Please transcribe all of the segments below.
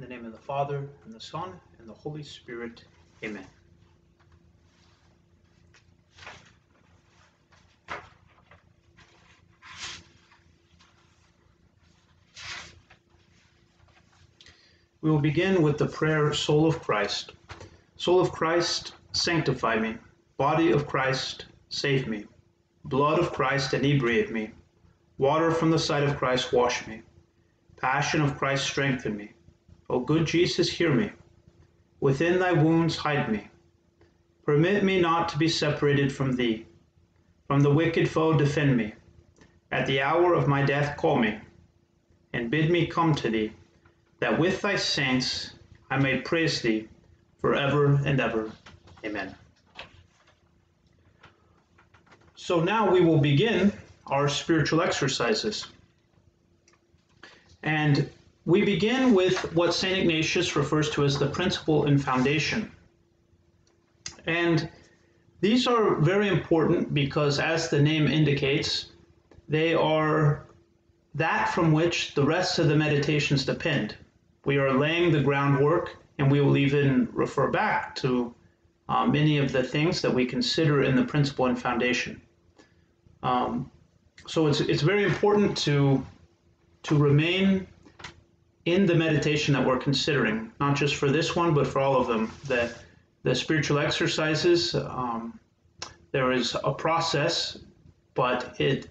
In the name of the Father, and the Son, and the Holy Spirit. Amen. We will begin with the prayer, Soul of Christ. Soul of Christ, sanctify me. Body of Christ, save me. Blood of Christ, inebriate me. Water from the side of Christ, wash me. Passion of Christ, strengthen me. O good Jesus, hear me. Within thy wounds, hide me. Permit me not to be separated from thee. From the wicked foe, defend me. At the hour of my death, call me, and bid me come to thee that with thy saints I may praise thee forever and ever. Amen. So now we will begin our spiritual exercises. And we begin with what St. Ignatius refers to as the principle and foundation. And these are very important because, as the name indicates, they are that from which the rest of the meditations depend. We are laying the groundwork, and we will even refer back to uh, many of the things that we consider in the principle and foundation. Um, so it's, it's very important to, to remain in the meditation that we're considering, not just for this one, but for all of them. That the spiritual exercises, um, there is a process, but it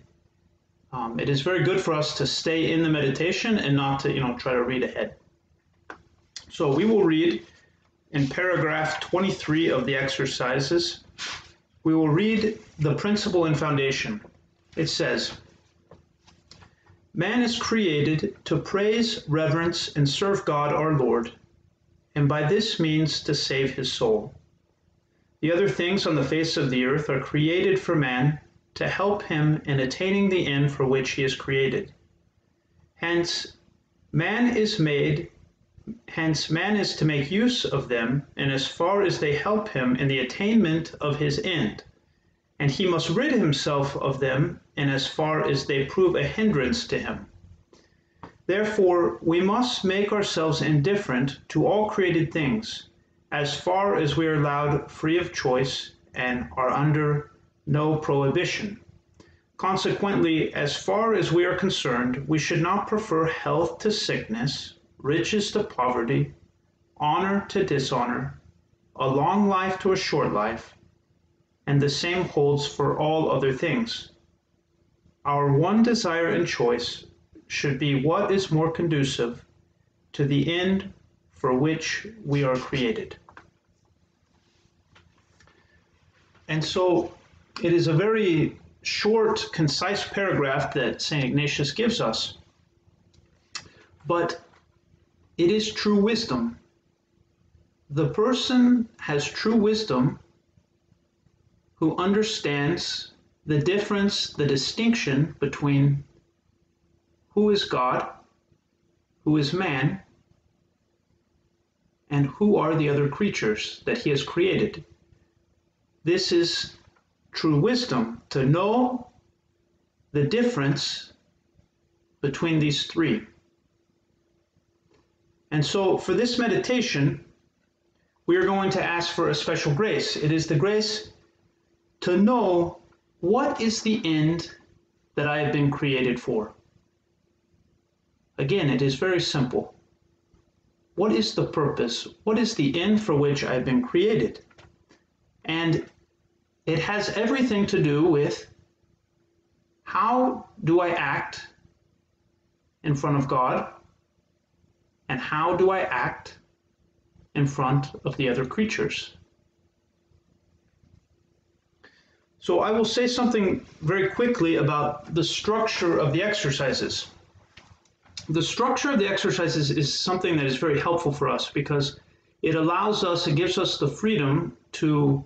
um, it is very good for us to stay in the meditation and not to you know try to read ahead. So we will read in paragraph 23 of the exercises, we will read the principle and foundation. It says, Man is created to praise, reverence, and serve God our Lord, and by this means to save his soul. The other things on the face of the earth are created for man to help him in attaining the end for which he is created. Hence, man is made Hence, man is to make use of them in as far as they help him in the attainment of his end, and he must rid himself of them in as far as they prove a hindrance to him. Therefore, we must make ourselves indifferent to all created things, as far as we are allowed free of choice and are under no prohibition. Consequently, as far as we are concerned, we should not prefer health to sickness riches to poverty, honor to dishonor, a long life to a short life, and the same holds for all other things. Our one desire and choice should be what is more conducive to the end for which we are created. And so it is a very short, concise paragraph that St. Ignatius gives us. But it is true wisdom. The person has true wisdom who understands the difference, the distinction between who is God, who is man, and who are the other creatures that he has created. This is true wisdom to know the difference between these three. And so for this meditation, we are going to ask for a special grace. It is the grace to know what is the end that I have been created for. Again, it is very simple. What is the purpose? What is the end for which I have been created? And it has everything to do with how do I act in front of God? and how do I act in front of the other creatures? So I will say something very quickly about the structure of the exercises. The structure of the exercises is something that is very helpful for us because it allows us, it gives us the freedom to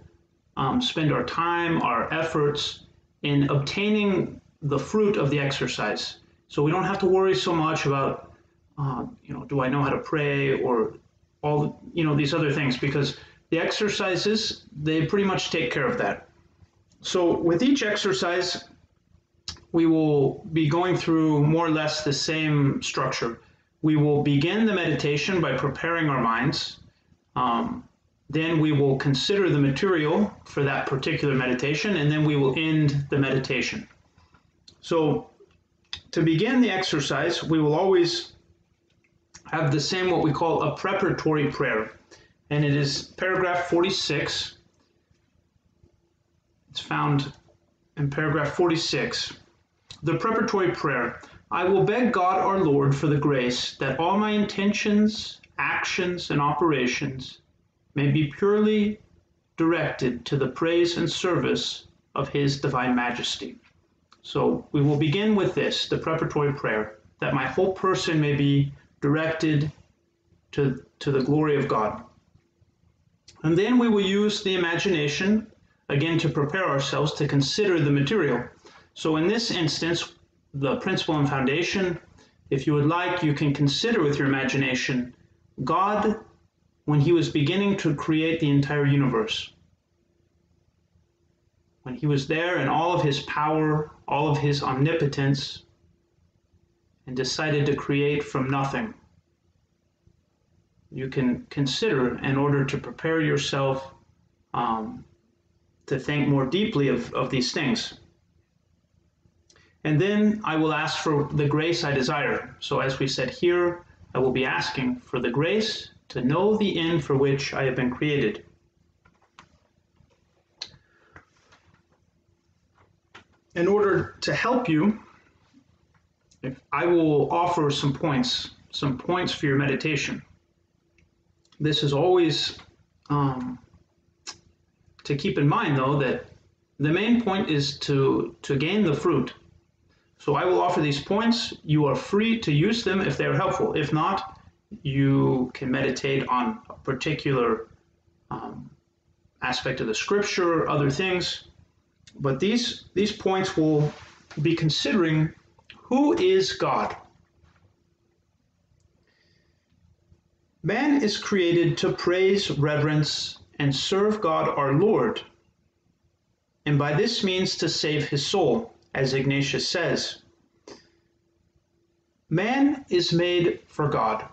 um, spend our time, our efforts in obtaining the fruit of the exercise. So we don't have to worry so much about uh, you know, do I know how to pray or all, you know, these other things because the exercises, they pretty much take care of that. So with each exercise, we will be going through more or less the same structure. we will begin the meditation by preparing our minds. Um, then we will consider the material for that particular meditation, and then we will end the meditation. So, to begin the exercise, we will always have the same what we call a preparatory prayer, and it is paragraph 46. It's found in paragraph 46. The preparatory prayer I will beg God our Lord for the grace that all my intentions, actions, and operations may be purely directed to the praise and service of His Divine Majesty. So we will begin with this, the preparatory prayer, that my whole person may be directed to, to the glory of God. And then we will use the imagination again to prepare ourselves to consider the material. So in this instance, the principle and foundation, if you would like, you can consider with your imagination God when he was beginning to create the entire universe. When he was there in all of his power, all of his omnipotence, and decided to create from nothing. You can consider in order to prepare yourself um, to think more deeply of, of these things. And then I will ask for the grace I desire. So, as we said here, I will be asking for the grace to know the end for which I have been created. In order to help you, I will offer some points, some points for your meditation. This is always um, to keep in mind, though, that the main point is to, to gain the fruit. So I will offer these points. You are free to use them if they're helpful. If not, you can meditate on a particular um, aspect of the scripture, or other things. But these, these points will be considering who is God? Man is created to praise, reverence, and serve God our Lord, and by this means to save his soul, as Ignatius says. Man is made for God.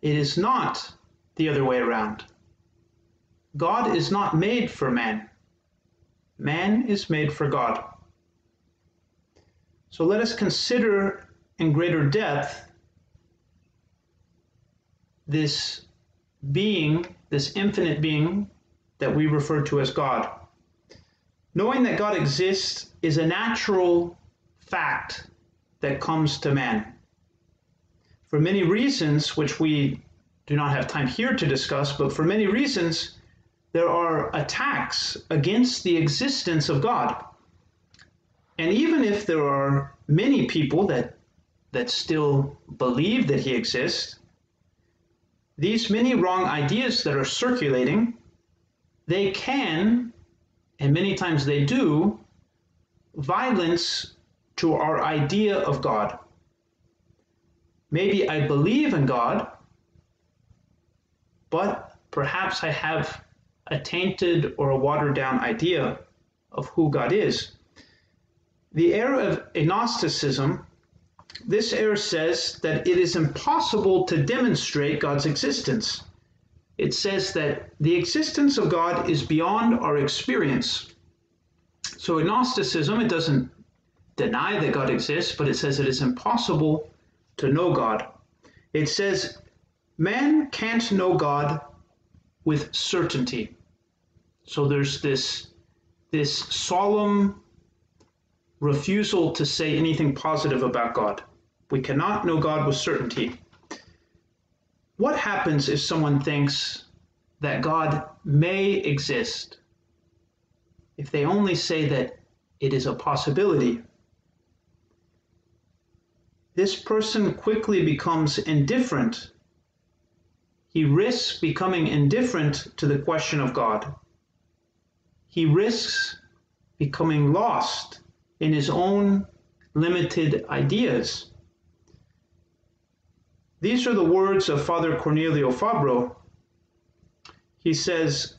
It is not the other way around. God is not made for man. Man is made for God. So let us consider in greater depth this being, this infinite being that we refer to as God. Knowing that God exists is a natural fact that comes to man for many reasons, which we do not have time here to discuss, but for many reasons, there are attacks against the existence of God. And even if there are many people that, that still believe that He exists, these many wrong ideas that are circulating, they can, and many times they do, violence to our idea of God. Maybe I believe in God, but perhaps I have a tainted or a watered down idea of who God is. The era of agnosticism, this error says that it is impossible to demonstrate God's existence. It says that the existence of God is beyond our experience. So, agnosticism, it doesn't deny that God exists, but it says it is impossible to know God. It says, man can't know God with certainty. So there's this, this solemn refusal to say anything positive about God. We cannot know God with certainty. What happens if someone thinks that God may exist? If they only say that it is a possibility, this person quickly becomes indifferent. He risks becoming indifferent to the question of God. He risks becoming lost in his own limited ideas. These are the words of Father Cornelio Fabro. He says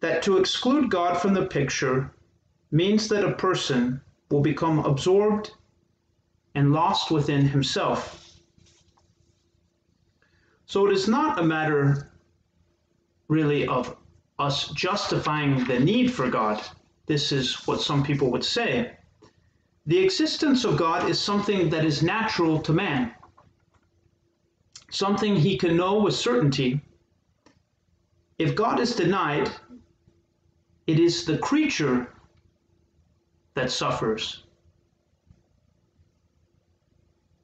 that to exclude God from the picture means that a person will become absorbed and lost within himself. So it is not a matter really of us justifying the need for God. This is what some people would say. The existence of God is something that is natural to man, something he can know with certainty. If God is denied, it is the creature that suffers.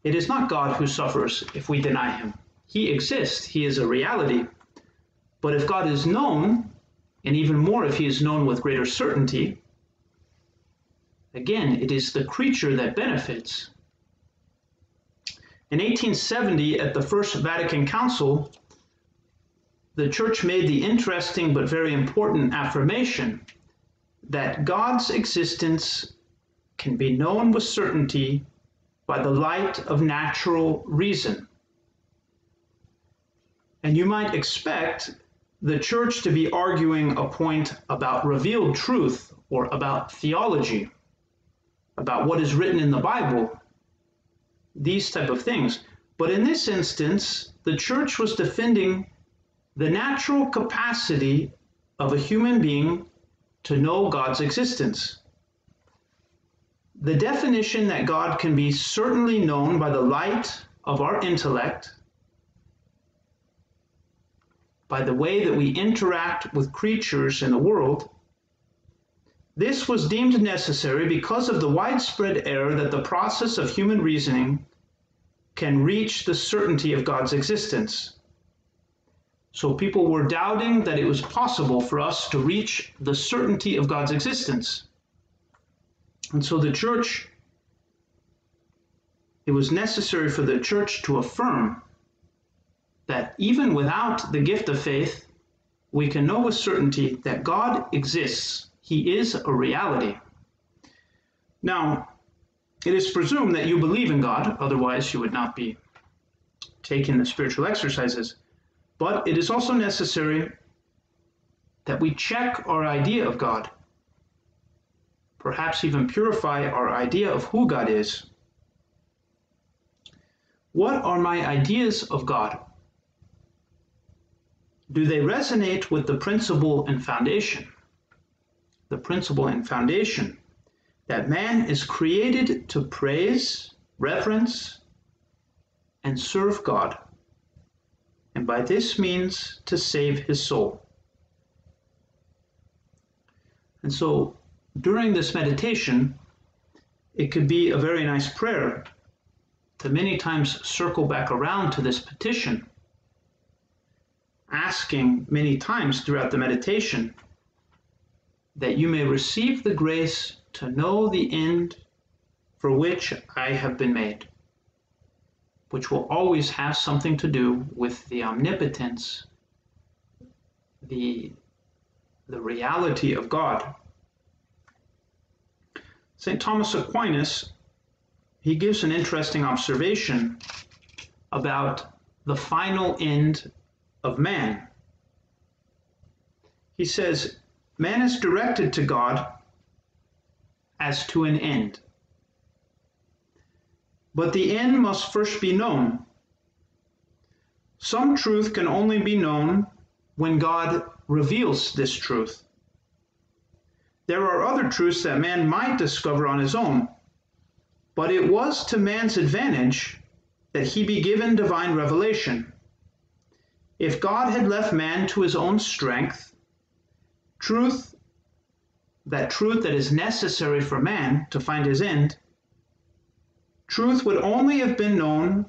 It is not God who suffers if we deny him. He exists, he is a reality. But if God is known, and even more if he is known with greater certainty, again, it is the creature that benefits. In 1870, at the First Vatican Council, the Church made the interesting but very important affirmation that God's existence can be known with certainty by the light of natural reason. And you might expect the church to be arguing a point about revealed truth or about theology, about what is written in the Bible, these type of things. But in this instance, the church was defending the natural capacity of a human being to know God's existence. The definition that God can be certainly known by the light of our intellect by the way that we interact with creatures in the world, this was deemed necessary because of the widespread error that the process of human reasoning can reach the certainty of God's existence. So people were doubting that it was possible for us to reach the certainty of God's existence. And so the church, it was necessary for the church to affirm that even without the gift of faith, we can know with certainty that God exists. He is a reality. Now, it is presumed that you believe in God, otherwise, you would not be taking the spiritual exercises. But it is also necessary that we check our idea of God, perhaps even purify our idea of who God is. What are my ideas of God? Do they resonate with the principle and foundation? The principle and foundation that man is created to praise, reverence, and serve God, and by this means to save his soul. And so during this meditation, it could be a very nice prayer to many times circle back around to this petition asking many times throughout the meditation that you may receive the grace to know the end for which I have been made, which will always have something to do with the omnipotence, the, the reality of God. St. Thomas Aquinas, he gives an interesting observation about the final end of man. He says, Man is directed to God as to an end. But the end must first be known. Some truth can only be known when God reveals this truth. There are other truths that man might discover on his own, but it was to man's advantage that he be given divine revelation. If God had left man to his own strength, truth, that truth that is necessary for man to find his end, truth would only have been known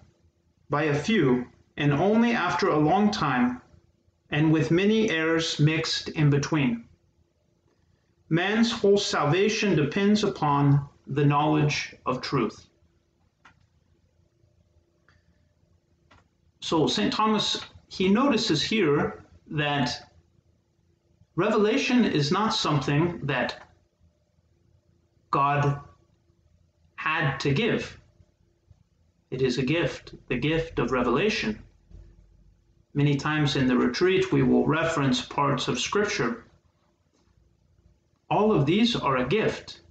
by a few and only after a long time and with many errors mixed in between. Man's whole salvation depends upon the knowledge of truth. So St. Thomas he notices here that revelation is not something that God had to give. It is a gift, the gift of revelation. Many times in the retreat, we will reference parts of Scripture. All of these are a gift.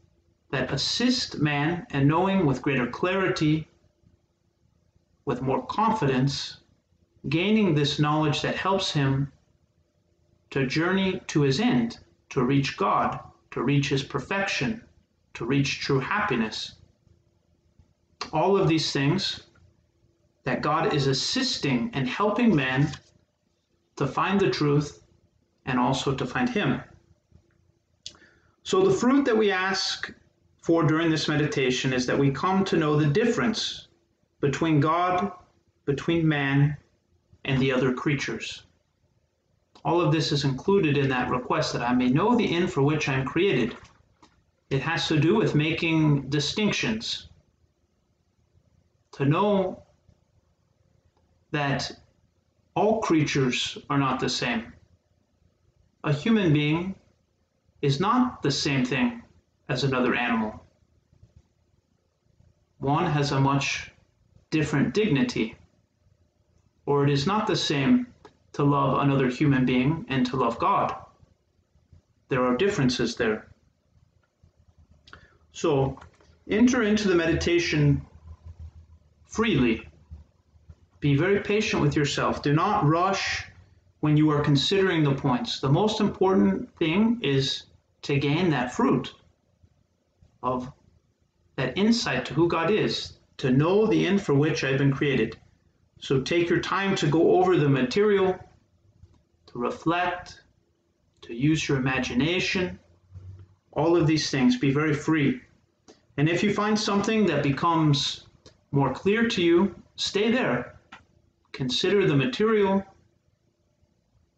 that assist man in knowing with greater clarity, with more confidence, gaining this knowledge that helps him to journey to his end, to reach God, to reach his perfection, to reach true happiness. All of these things that God is assisting and helping man to find the truth and also to find Him. So, the fruit that we ask for during this meditation is that we come to know the difference between God, between man, and the other creatures. All of this is included in that request that I may know the end for which I am created. It has to do with making distinctions. To know that all creatures are not the same. A human being is not the same thing as another animal. One has a much different dignity, or it is not the same to love another human being and to love God. There are differences there. So enter into the meditation freely. Be very patient with yourself. Do not rush when you are considering the points. The most important thing is to gain that fruit of that insight to who God is, to know the end for which I've been created. So take your time to go over the material, to reflect, to use your imagination, all of these things. Be very free. And if you find something that becomes more clear to you, stay there. Consider the material,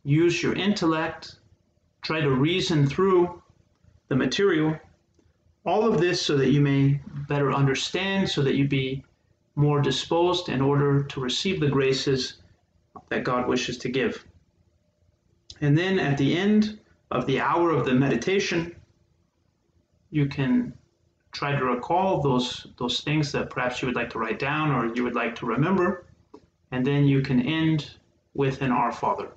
use your intellect, try to reason through the material. All of this so that you may better understand, so that you be more disposed in order to receive the graces that God wishes to give. And then at the end of the hour of the meditation, you can try to recall those those things that perhaps you would like to write down or you would like to remember, and then you can end with an Our Father.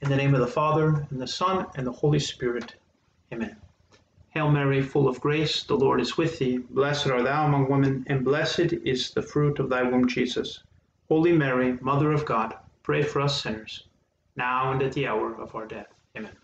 In the name of the Father, and the Son, and the Holy Spirit. Amen. Hail Mary, full of grace, the Lord is with thee. Blessed art thou among women, and blessed is the fruit of thy womb, Jesus. Holy Mary, Mother of God, pray for us sinners, now and at the hour of our death. Amen.